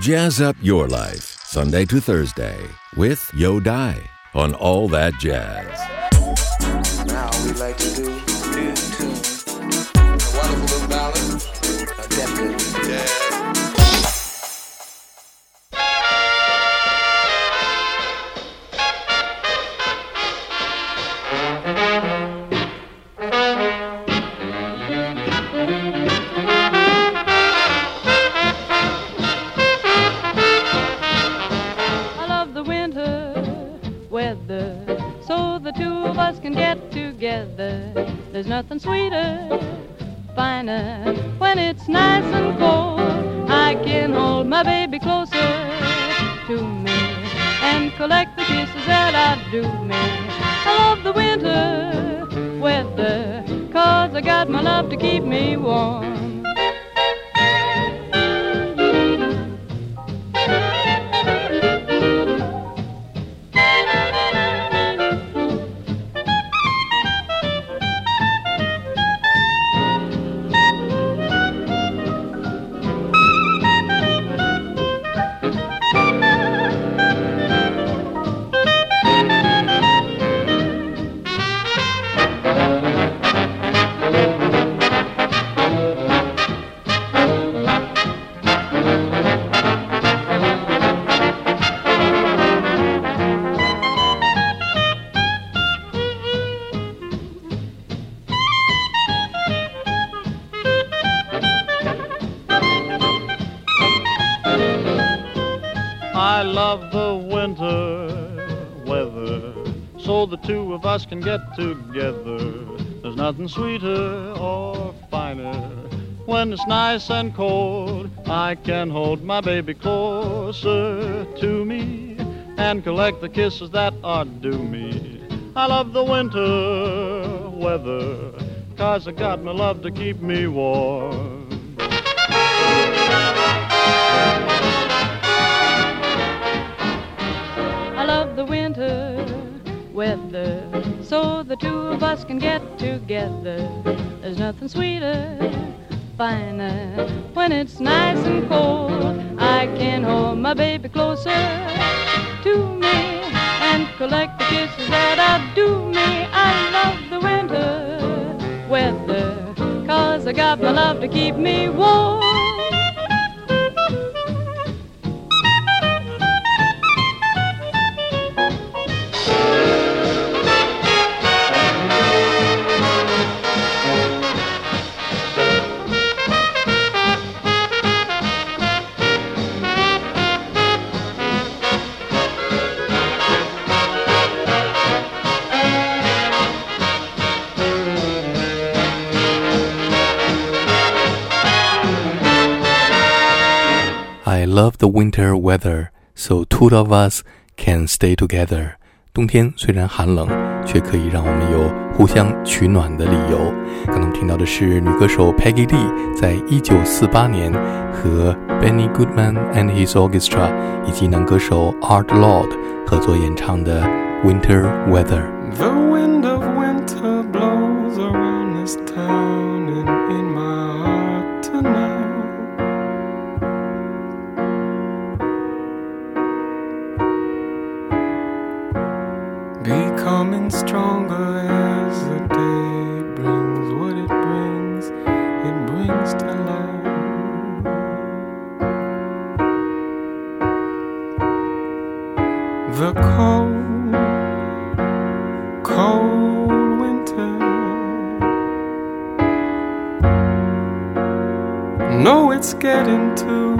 Jazz up your life, Sunday to Thursday, with Yo Dai on All That Jazz. Nothing sweeter, finer, when it's nice and cold. I can hold my baby closer to me and collect the kisses that I do me. I love the winter weather, cause I got my love to keep me warm. I love the winter weather, so the two of us can get together. There's nothing sweeter or finer. When it's nice and cold, I can hold my baby closer to me and collect the kisses that are due me. I love the winter weather, cause I got my love to keep me warm. Winter weather, so the two of us can get together. There's nothing sweeter, finer, when it's nice and cold. I can hold my baby closer to me and collect the kisses that I do me. I love the winter weather, cause I got my love to keep me warm. the winter weather, so two of us can stay together. together。冬天虽然寒冷，却可以让我们有互相取暖的理由。刚才我们听到的是女歌手 Peggy Lee 在一九四八年和 Benny Goodman and His Orchestra 以及男歌手 Art Lund 合作演唱的《Winter Weather》。The wind of winter blows around this town. Becoming stronger as the day brings what it brings, it brings to life. The cold cold winter. No, it's getting to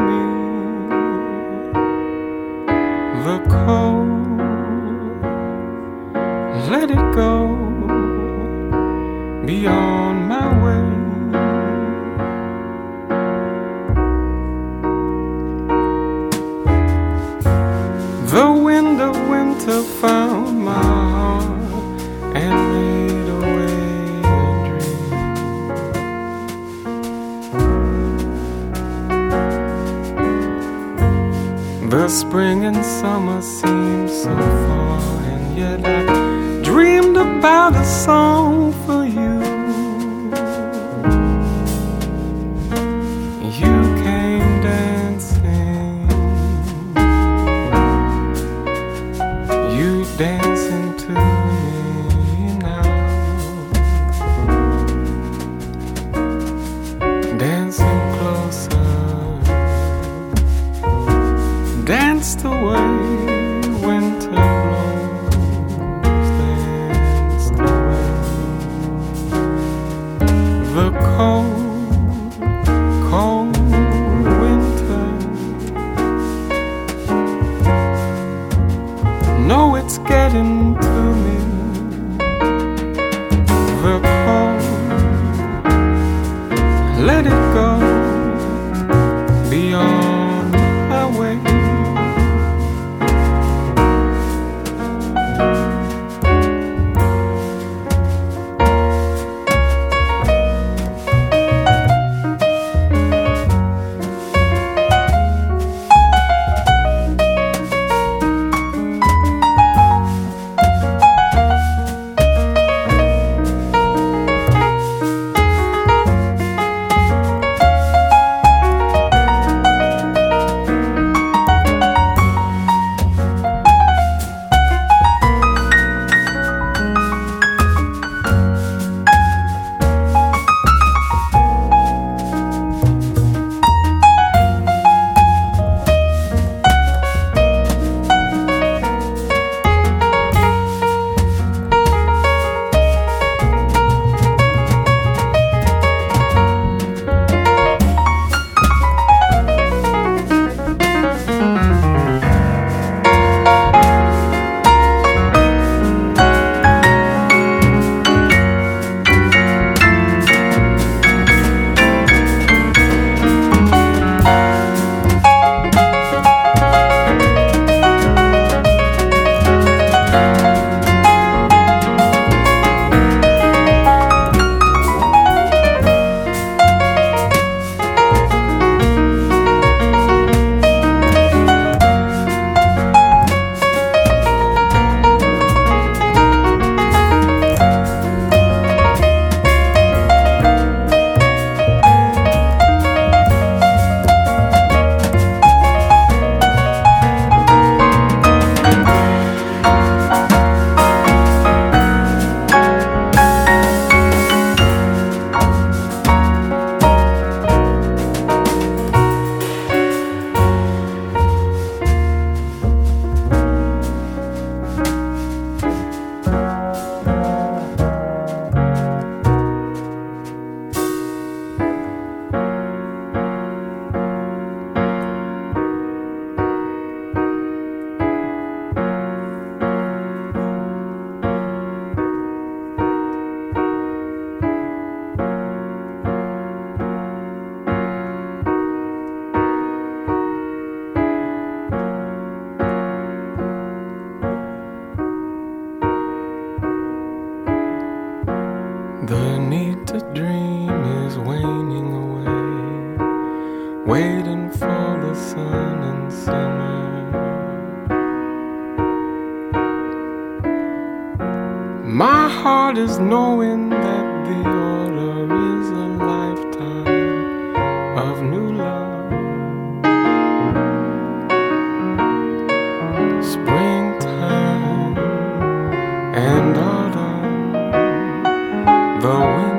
the winter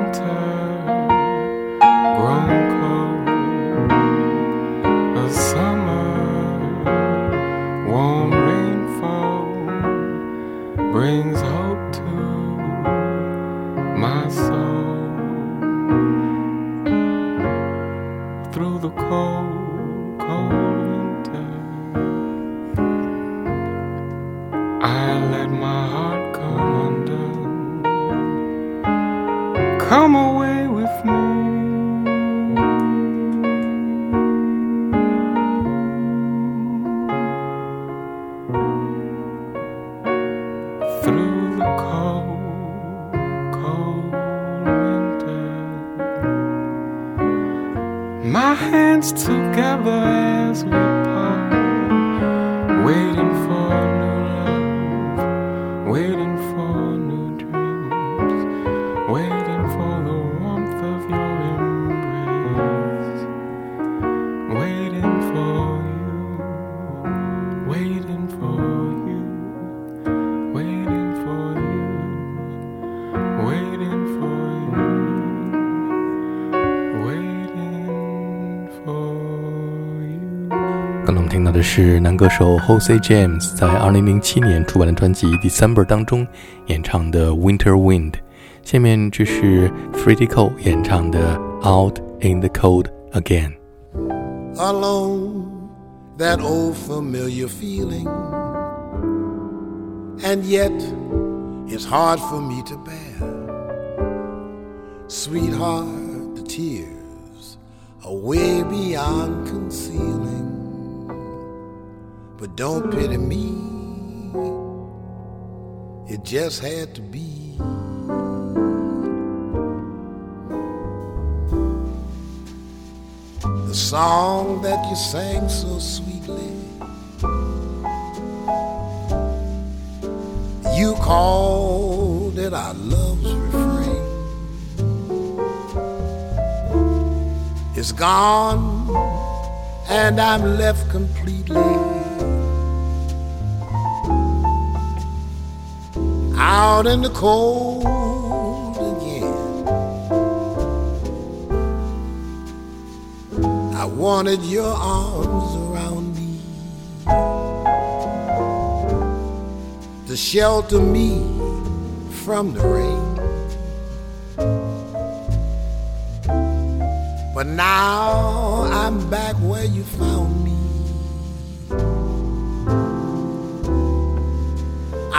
是男歌手 Jose James 在2007年出版的专辑《December》当中演唱的《Winter Wind》，下面这是 Freddie Cole 演唱的《Out in the Cold Again》。 alone, that old familiar feeling. And yet, it's hard for me to bear. Sweetheart, the tears are way beyond concealing. But don't pity me, it just had to be. the song that you sang so sweetly. You called it our love's refrain. It's gone, and I'm left completely out in the cold again. I wanted your arms around me to shelter me from the rain. But now I'm back where you found me.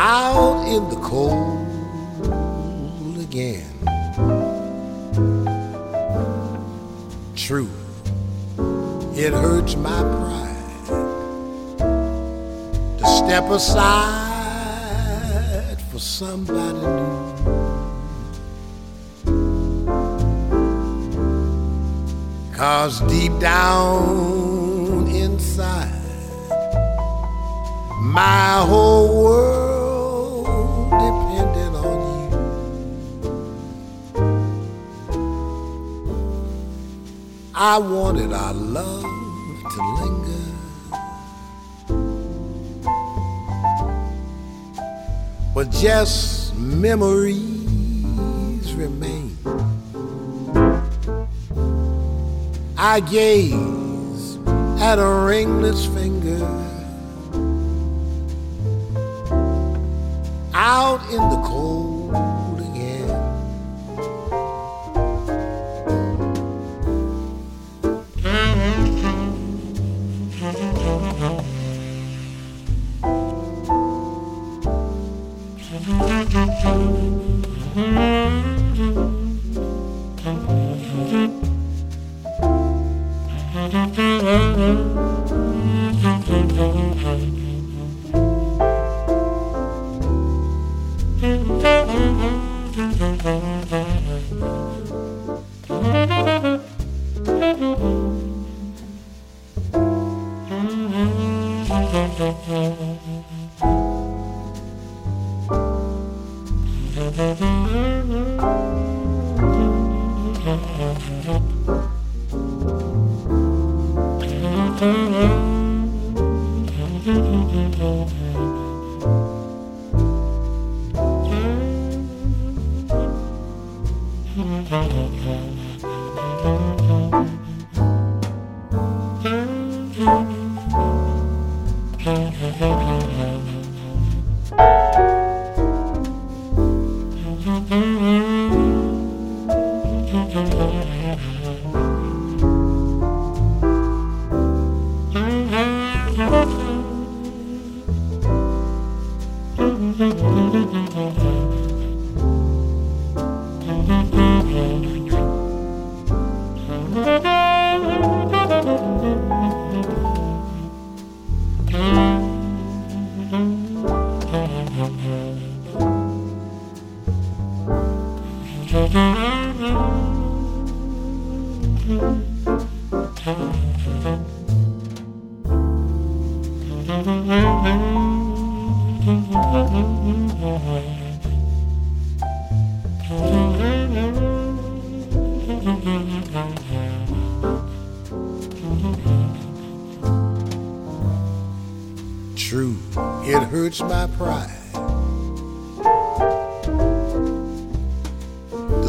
Out in the cold again. True it hurts my pride to step aside for somebody new. Cause deep down inside, my whole world I wanted our love to linger. But just memories remain. I gaze at a ringless finger out in the cold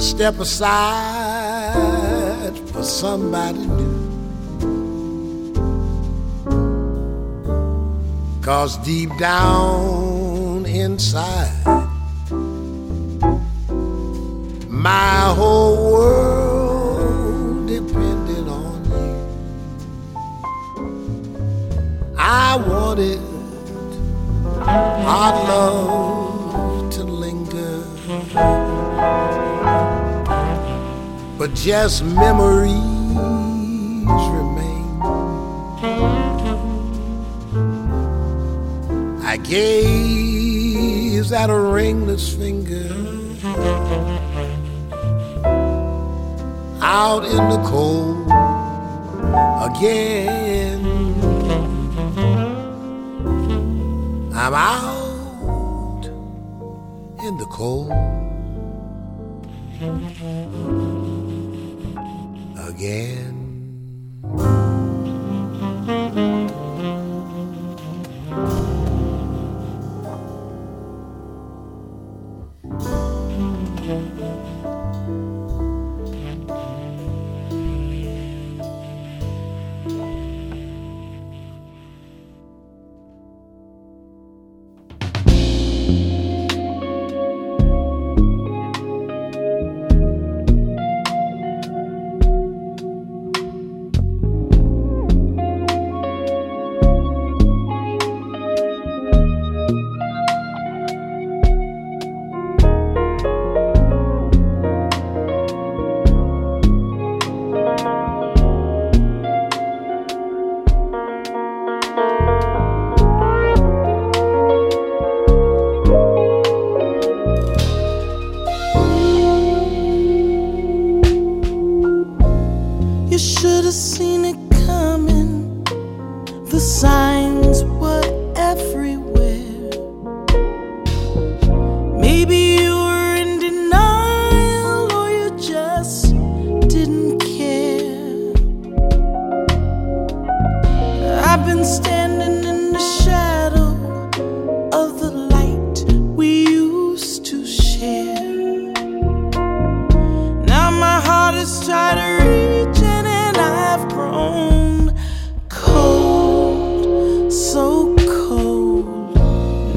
step aside for somebody new. Cause deep down inside, my whole world depended on you. I wanted our love but just memories remain. I gaze at a ringless finger out in the cold again. I'm out in the cold again.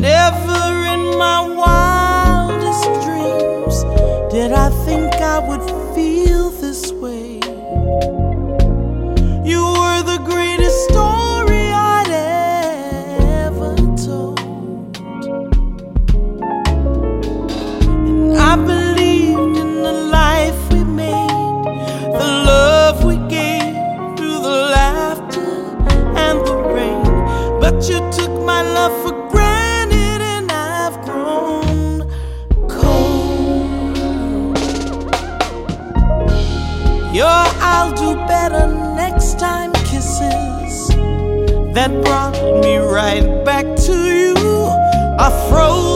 Never in my wildest dreams did I think I would feel this way. That brought me right back to you. Are frozen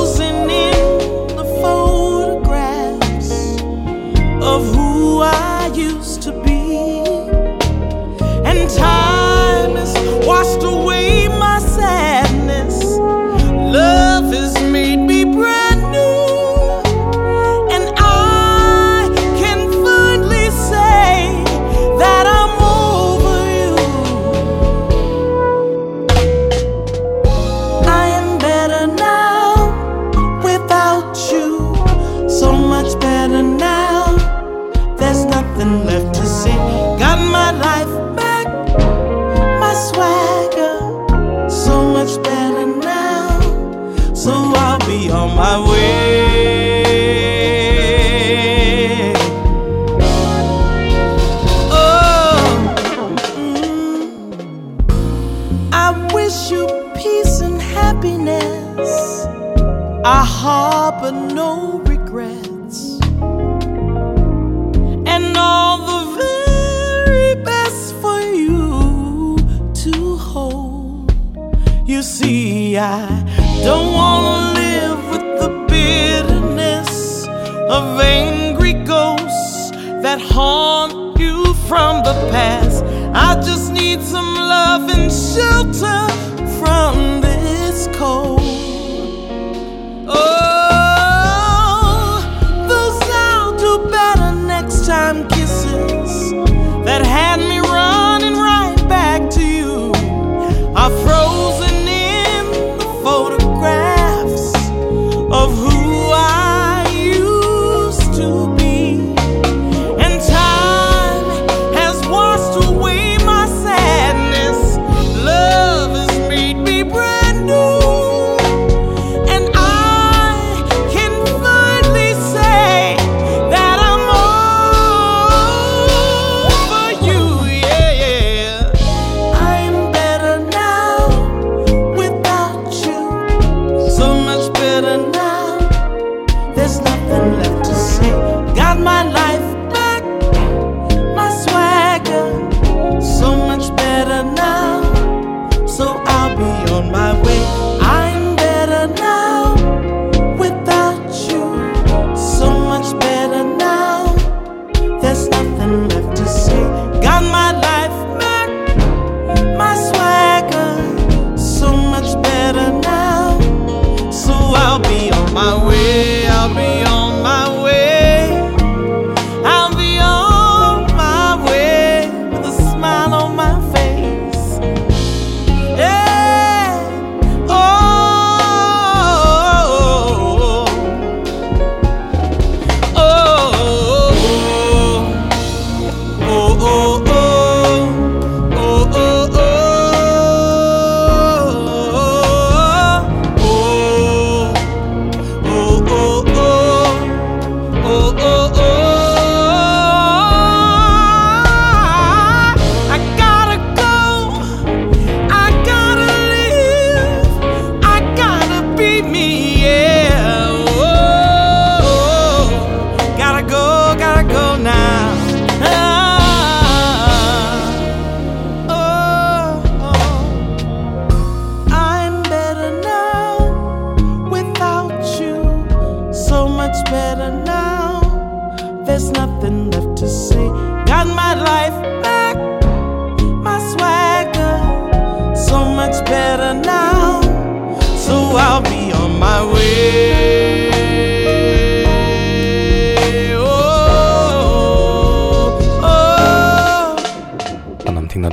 Harbor no regrets. And all the very best for you to hold. You see, I don't want to live with the bitterness of angry ghosts that haunt you from the past. I just need some love and shelter from this cold.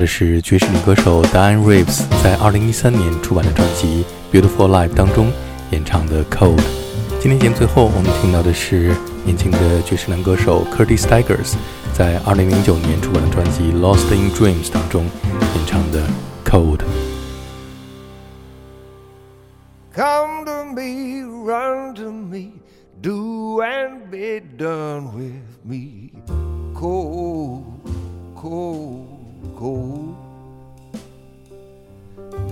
的是爵士女歌手 Diane Reeves 在2013年出版的专辑《Beautiful Life》当中演唱的《Cold》。今天节目最后我们听到的是年轻的爵士男歌手 Curtis Stigers 在2009年出版的专辑《Lost in Dreams》当中演唱的《Cold》。Come to me, run to me, do and be done with me. Cold, cold, cold.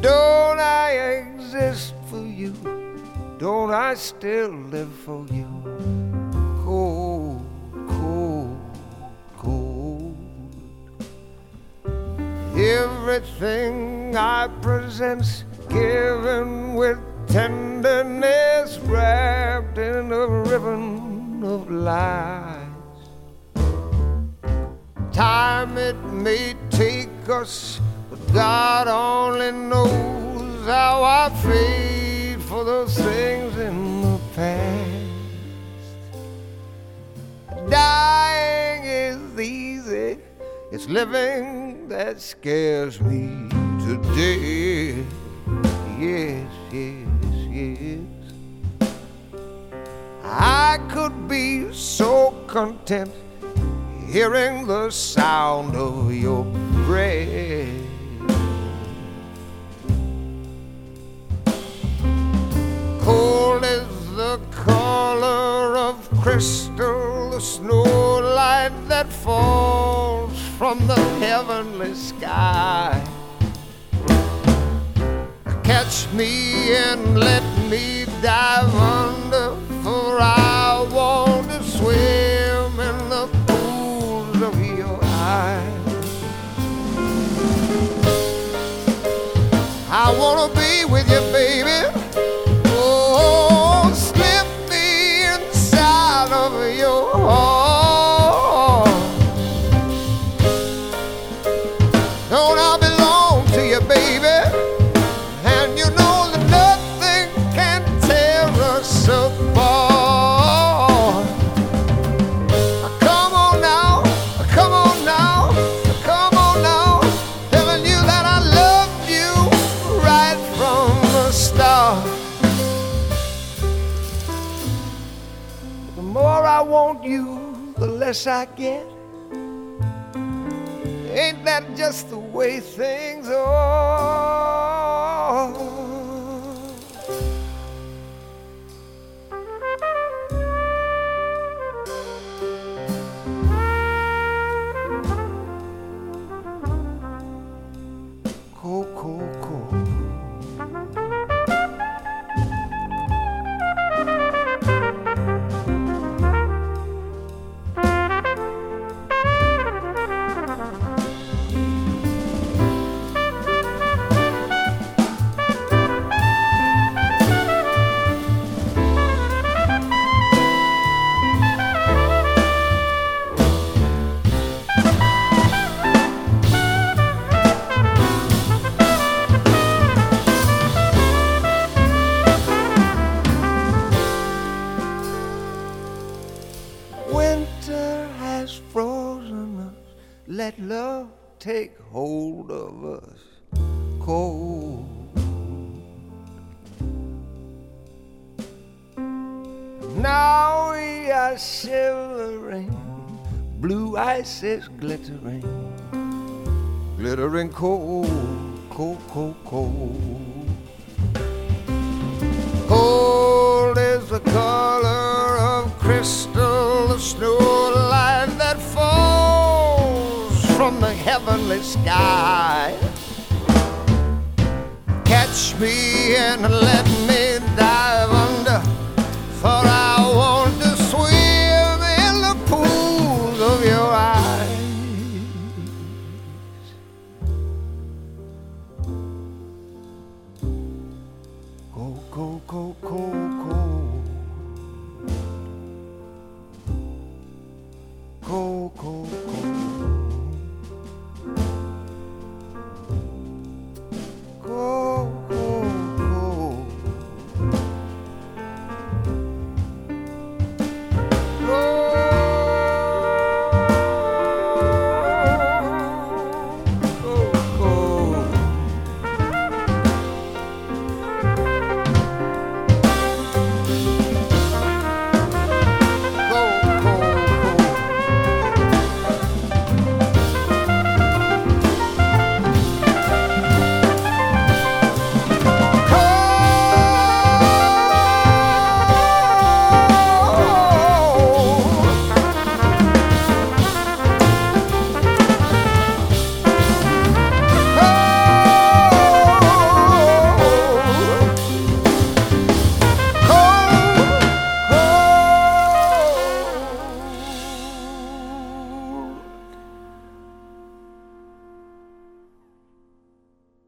Don't I exist for you? Don't I still live for you? Cold, cold, cold. Everything I present's given with tenderness wrapped in a ribbon of lies. Time it may take us, but God only knows how I fade for those things in the past. Dying is easy, it's living that scares me today. Yes, yes, yes. I could be so content hearing the sound of your breath. Cold as the color of crystal, the snow light that falls from the heavenly sky. Catch me and let me dive under, for I wanna be less is glittering. Glittering cold, cold, cold, cold. Cold is the color of crystal, the snow light that falls from the heavenly sky. Catch me and let